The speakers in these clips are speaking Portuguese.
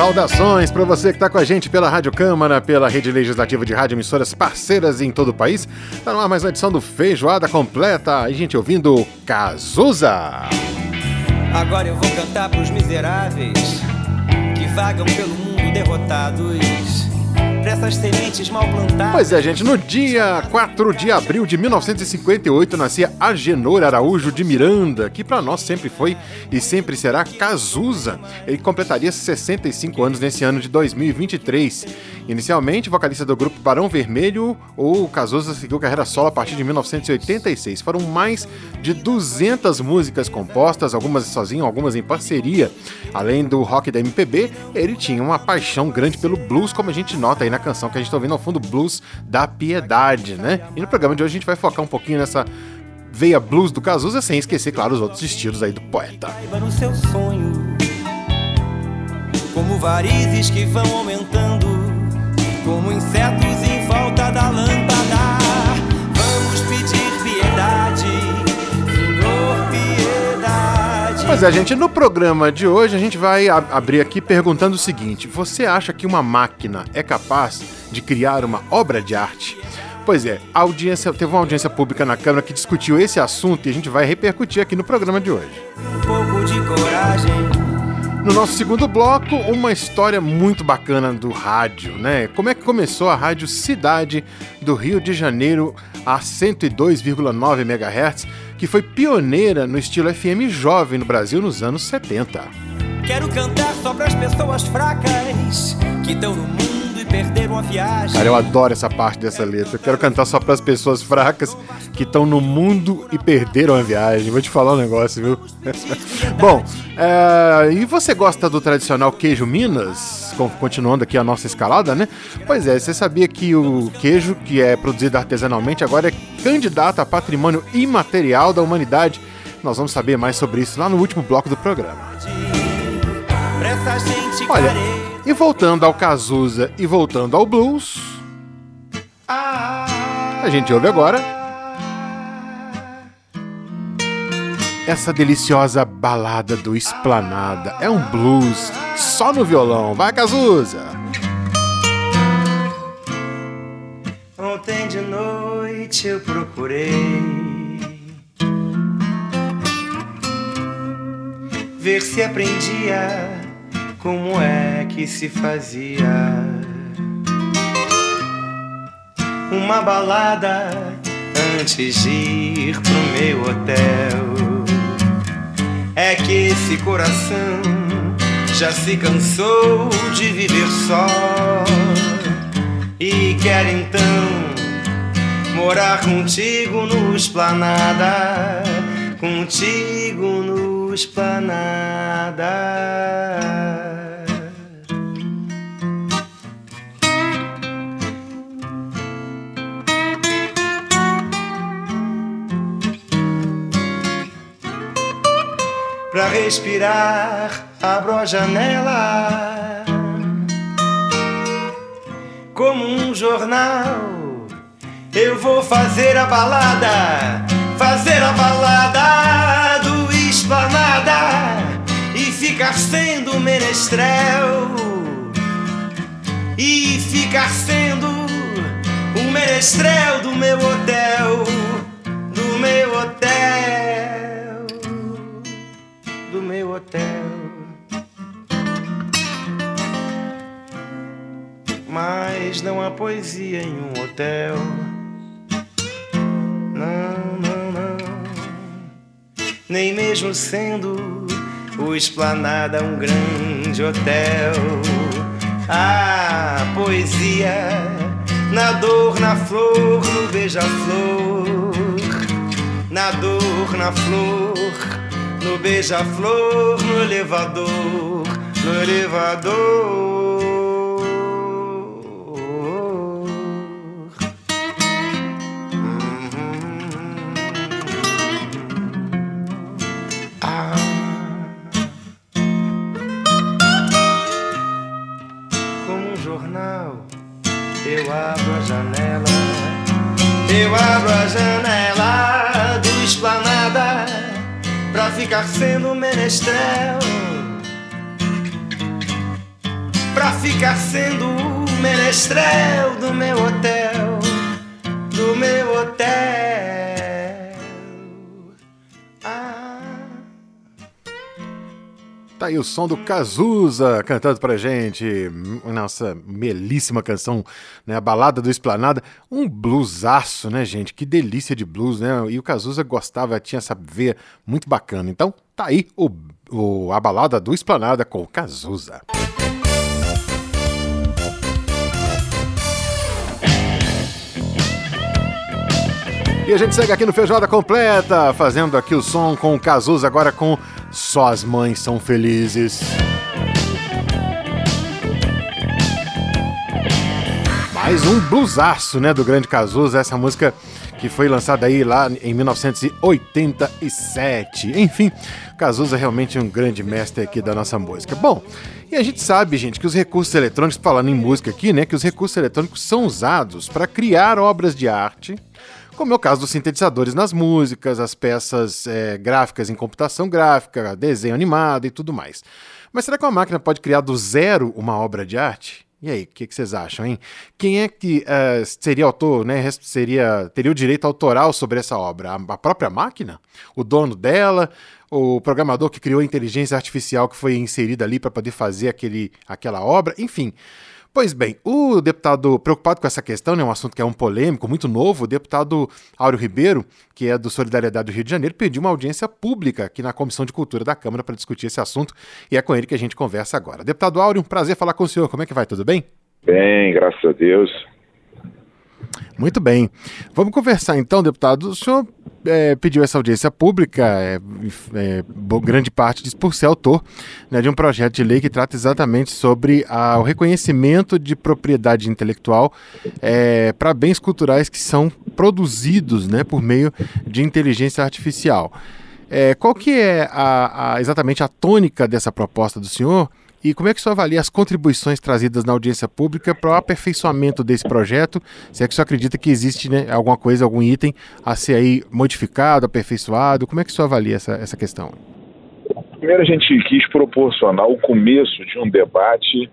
Saudações para você que está com a gente pela Rádio Câmara, pela Rede Legislativa de Rádio Emissoras parceiras em todo o país. Está no ar mais uma edição do Feijoada Completa. A gente ouvindo Cazuza. Agora eu vou cantar pros miseráveis que vagam pelo mundo derrotados essas sementes mal plantadas. Pois é, gente, no dia 4 de abril de 1958 nascia Agenor Araújo de Miranda, que para nós sempre foi e sempre será Cazuza. Ele completaria 65 anos nesse ano de 2023. Inicialmente, vocalista do grupo Barão Vermelho, o Cazuza seguiu carreira solo a partir de 1986. Foram mais de 200 músicas compostas, algumas sozinho, algumas em parceria. Além do rock da MPB, ele tinha uma paixão grande pelo blues, como a gente nota aí na canção que a gente está ouvindo ao fundo, Blues da Piedade, né? E no programa de hoje a gente vai focar um pouquinho nessa veia blues do Cazuza, sem esquecer, claro, os outros estilos aí do poeta. no seu sonho, como varizes que vão aumentando, como insetos em volta da lâmpada. Pois é, gente, no programa de hoje a gente vai ab- abrir aqui perguntando o seguinte: você acha que uma máquina é capaz de criar uma obra de arte? Pois é, a audiência, teve uma audiência pública na Câmara que discutiu esse assunto e a gente vai repercutir aqui no programa de hoje. Um pouco de coragem. No nosso segundo bloco, uma história muito bacana do rádio, né? Como é que começou a Rádio Cidade do Rio de Janeiro a 102,9 MHz, que foi pioneira no estilo FM jovem no Brasil nos anos 70. Quero cantar só pras pessoas fracas que estão no mundo e perderam a viagem. Cara, eu adoro essa parte dessa letra. Eu quero cantar só para as pessoas fracas que estão no mundo e perderam a viagem. Vou te falar um negócio, viu? Bom, é, e você gosta do tradicional queijo Minas? Continuando aqui a nossa escalada, né? Pois é, você sabia que o queijo, que é produzido artesanalmente, agora é candidato a patrimônio imaterial da humanidade? Nós vamos saber mais sobre isso lá no último bloco do programa. Olha, e voltando ao Cazuza e voltando ao blues, a gente ouve agora essa deliciosa balada do Esplanada. É um blues só no violão. Vai, Cazuza! Ontem de noite eu procurei ver se aprendia como é que se fazia uma balada antes de ir pro meu hotel. É que esse coração já se cansou de viver só e quer então morar contigo no esplanada, contigo no esplanada. Respirar, abro a janela como um jornal. Eu vou fazer a balada, fazer a balada do esplanada e ficar sendo menestrel. E ficar sendo o menestrel do meu hotel, do meu hotel, hotel. Mas não há poesia em um hotel. Não, não, não. Nem mesmo sendo o Esplanada um grande hotel. A poesia na dor, na flor, no beija-flor. Na dor, na flor, no beija-flor, no elevador, no elevador. Eu abro a janela, eu abro a janela. Ficar sendo menestrel. Pra ficar sendo o menestrel do meu hotel, do meu hotel. Tá aí o som do Cazuza cantando pra gente. Nossa belíssima canção, né? A balada do Esplanada. Um bluesaço, né, gente? Que delícia de blues, né? E o Cazuza gostava, tinha essa veia muito bacana. Então, tá aí o, o, a balada do Esplanada com o Cazuza. E a gente segue aqui no Feijoada Completa, fazendo aqui o som com o Cazuza, agora com Só as Mães São Felizes. Mais um blusaço, né, do grande Cazuza, essa música que foi lançada aí lá em 1987. Enfim, Cazuza é realmente um grande mestre aqui da nossa música. Bom, e a gente sabe, gente, que os recursos eletrônicos, falando em música aqui, né, que os recursos eletrônicos são usados para criar obras de arte como é o caso dos sintetizadores nas músicas, as peças é, gráficas em computação gráfica, desenho animado e tudo mais. Mas será que uma máquina pode criar do zero uma obra de arte? E aí, o que, que, vocês acham, hein? Quem é que uh, seria autor, né? Seria, teria o direito autoral sobre essa obra? A, a própria máquina? O dono dela? O programador que criou a inteligência artificial que foi inserida ali para poder fazer aquele, aquela obra? Enfim. Pois bem, o deputado preocupado com essa questão, né, um assunto que é um polêmico, muito novo, o deputado Áureo Ribeiro, que é do Solidariedade do Rio de Janeiro, pediu uma audiência pública aqui na Comissão de Cultura da Câmara para discutir esse assunto e é com ele que a gente conversa agora. Deputado Áureo, um prazer falar com o senhor. Como é que vai? Tudo bem? Bem, graças a Deus. Muito bem. Vamos conversar então, deputado. O senhor é, pediu essa audiência pública, é, é, grande parte diz por ser autor né, de um projeto de lei que trata exatamente sobre a, o reconhecimento de propriedade intelectual é, para bens culturais que são produzidos né, por meio de inteligência artificial. É, qual que é a, a, exatamente a tônica dessa proposta do senhor e como é que o senhor avalia as contribuições trazidas na audiência pública para o aperfeiçoamento desse projeto? Se é que o senhor acredita que existe né, alguma coisa, algum item a ser aí modificado, aperfeiçoado? Como é que o senhor avalia essa, essa questão? Primeiro, a gente quis proporcionar o começo de um debate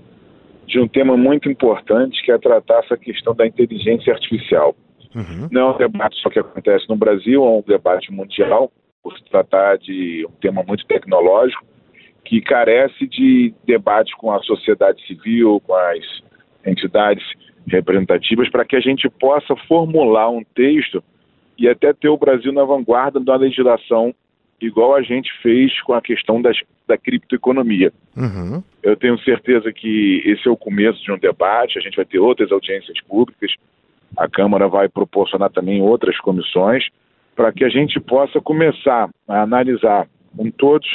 de um tema muito importante, que é tratar essa questão da inteligência artificial. Uhum. Não é um debate só que acontece no Brasil, é um debate mundial, por se tratar de um tema muito tecnológico que carece de debate com a sociedade civil, com as entidades representativas, para que a gente possa formular um texto e até ter o Brasil na vanguarda da legislação, igual a gente fez com a questão das, da criptoeconomia. Uhum. Eu tenho certeza que esse é o começo de um debate, a gente vai ter outras audiências públicas, a Câmara vai proporcionar também outras comissões, para que a gente possa começar a analisar com todos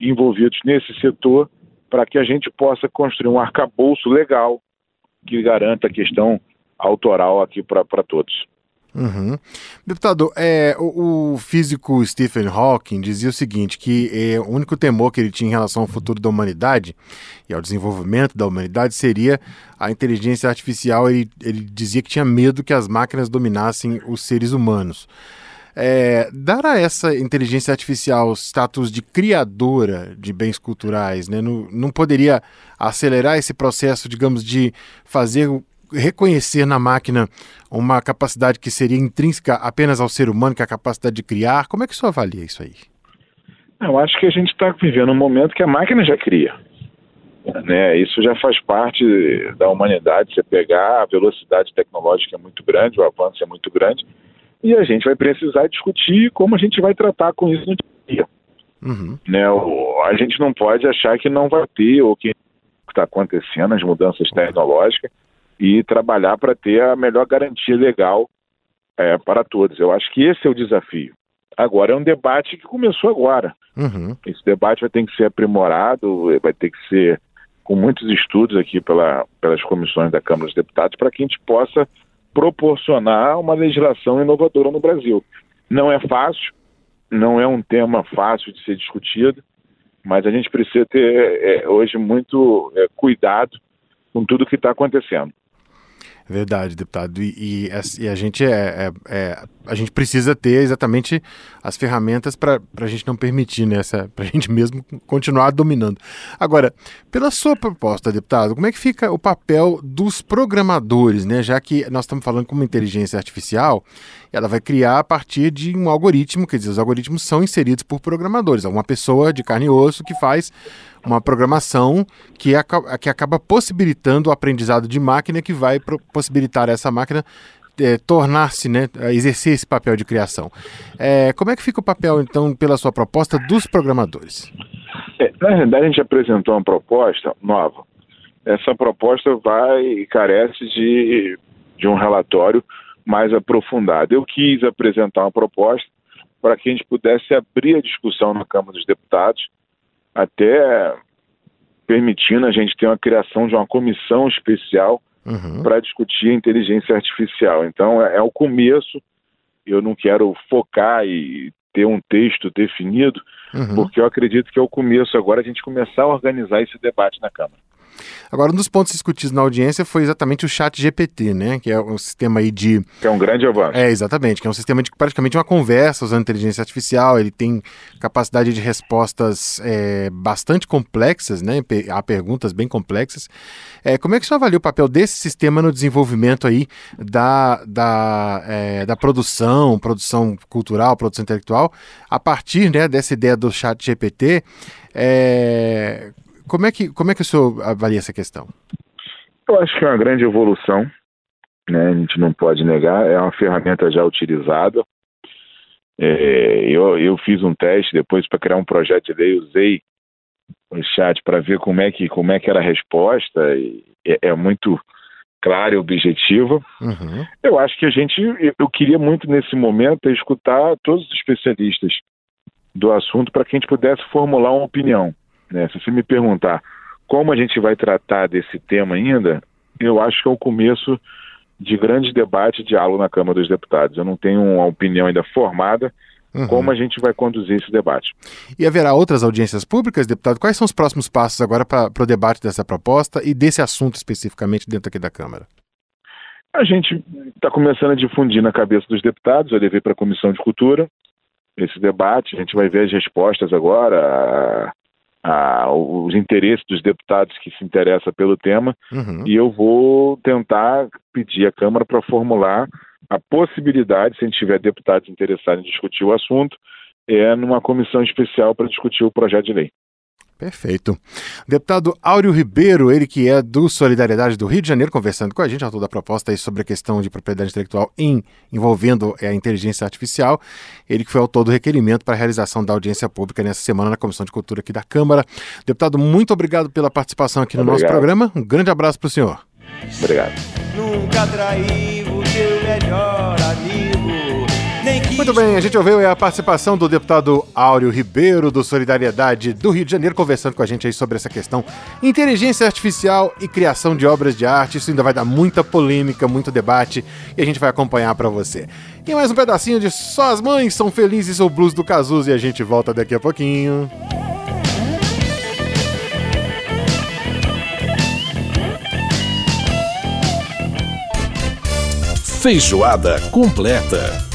envolvidos nesse setor para que a gente possa construir um arcabouço legal que garanta a questão autoral aqui para todos. Uhum. Deputado, é, o, o, físico Stephen Hawking dizia o seguinte, que é, o único temor que ele tinha em relação ao futuro da humanidade e ao desenvolvimento da humanidade seria a inteligência artificial. Ele, ele dizia que tinha medo que as máquinas dominassem os seres humanos. É, dar a essa inteligência artificial status de criadora de bens culturais, né, não, não poderia acelerar esse processo, digamos, de fazer reconhecer na máquina uma capacidade que seria intrínseca apenas ao ser humano, que é a capacidade de criar? Como é que o senhor avalia isso aí? Eu acho que a gente está vivendo um momento que a máquina já cria. Né? Isso já faz parte da humanidade. Você pegar a velocidade tecnológica é muito grande, o avanço é muito grande, e a gente vai precisar discutir como a gente vai tratar com isso no dia. Uhum. Né, o, a gente não pode achar que não vai ter o que está acontecendo, as mudanças tecnológicas, e trabalhar para ter a melhor garantia legal é, para todos. Eu acho que esse é o desafio. Agora, é um debate que começou agora. Uhum. Esse debate vai ter que ser aprimorado, vai ter que ser com muitos estudos aqui pela, pelas comissões da Câmara dos Deputados para que a gente possa proporcionar uma legislação inovadora no Brasil. Não é fácil, não é um tema fácil de ser discutido, mas a gente precisa ter é, hoje muito é, cuidado com tudo que está acontecendo. Verdade, deputado. E, e, e a gente é, é, é, a gente precisa ter exatamente as ferramentas para a gente não permitir, né, para a gente mesmo continuar dominando. Agora, pela sua proposta, deputado, como é que fica o papel dos programadores, né? Já que nós estamos falando com uma inteligência artificial, ela vai criar a partir de um algoritmo, quer dizer, os algoritmos são inseridos por programadores, uma pessoa de carne e osso que faz uma programação que, que acaba possibilitando o aprendizado de máquina que vai possibilitar essa máquina é, tornar-se, né, exercer esse papel de criação. É, como é que fica o papel, então, pela sua proposta, dos programadores? É, na realidade, a gente apresentou uma proposta nova. Essa proposta vai carece de, de um relatório mais aprofundado. Eu quis apresentar uma proposta para que a gente pudesse abrir a discussão na Câmara dos Deputados, até permitindo a gente ter uma criação de uma comissão especial uhum. para discutir a inteligência artificial. Então, é, é o começo. Eu não quero focar e ter um texto definido, uhum. porque eu acredito que é o começo agora a gente começar a organizar esse debate na Câmara. Agora, um dos pontos discutidos na audiência foi exatamente o chat GPT, né? Que é um sistema aí de... Que é um grande avanço. É, exatamente. Que é um sistema de praticamente uma conversa usando inteligência artificial. Ele tem capacidade de respostas é, bastante complexas, né? Há perguntas bem complexas. É, como é que você avalia o papel desse sistema no desenvolvimento aí da, da, é, da produção, produção cultural, produção intelectual, a partir né, dessa ideia do chat GPT? É, como é que, como é que o senhor avalia essa questão? Eu acho que é uma grande evolução, né? a gente não pode negar, é uma ferramenta já utilizada. É, eu, eu fiz um teste depois para criar um projeto de lei, usei o chat para ver como é, que, como é que era a resposta, e é, é muito clara e objetiva. Uhum. Eu acho que a gente, eu queria muito nesse momento escutar todos os especialistas do assunto para que a gente pudesse formular uma opinião. Né? Se você me perguntar como a gente vai tratar desse tema ainda, eu acho que é o começo de grande debate e diálogo na Câmara dos Deputados. Eu não tenho uma opinião ainda formada uhum. como a gente vai conduzir esse debate. E haverá outras audiências públicas, deputado? Quais são os próximos passos agora para o debate dessa proposta e desse assunto especificamente dentro aqui da Câmara? A gente está começando a difundir na cabeça dos deputados, eu levei para a Comissão de Cultura esse debate, a gente vai ver as respostas agora, a, os interesses dos deputados que se interessam pelo tema uhum. e eu vou tentar pedir à Câmara para formular a possibilidade, se a gente tiver deputados interessados em discutir o assunto, é numa comissão especial para discutir o projeto de lei. Perfeito. Deputado Áureo Ribeiro, ele que é do Solidariedade do Rio de Janeiro, conversando com a gente, autor da proposta aí sobre a questão de propriedade intelectual em, envolvendo a inteligência artificial. Ele que foi autor do requerimento para a realização da audiência pública nessa semana na Comissão de Cultura aqui da Câmara. Deputado, muito obrigado pela participação aqui no obrigado. nosso programa. Um grande abraço para o senhor. Obrigado. Nunca traí o teu melhor amigo muito bem, a gente ouviu a participação do deputado Áureo Ribeiro, do Solidariedade do Rio de Janeiro, conversando com a gente aí sobre essa questão inteligência artificial e criação de obras de arte. Isso ainda vai dar muita polêmica, muito debate e a gente vai acompanhar para você. E mais um pedacinho de Só as Mães São Felizes, o blues do Cazuza e a gente volta daqui a pouquinho. Feijoada completa.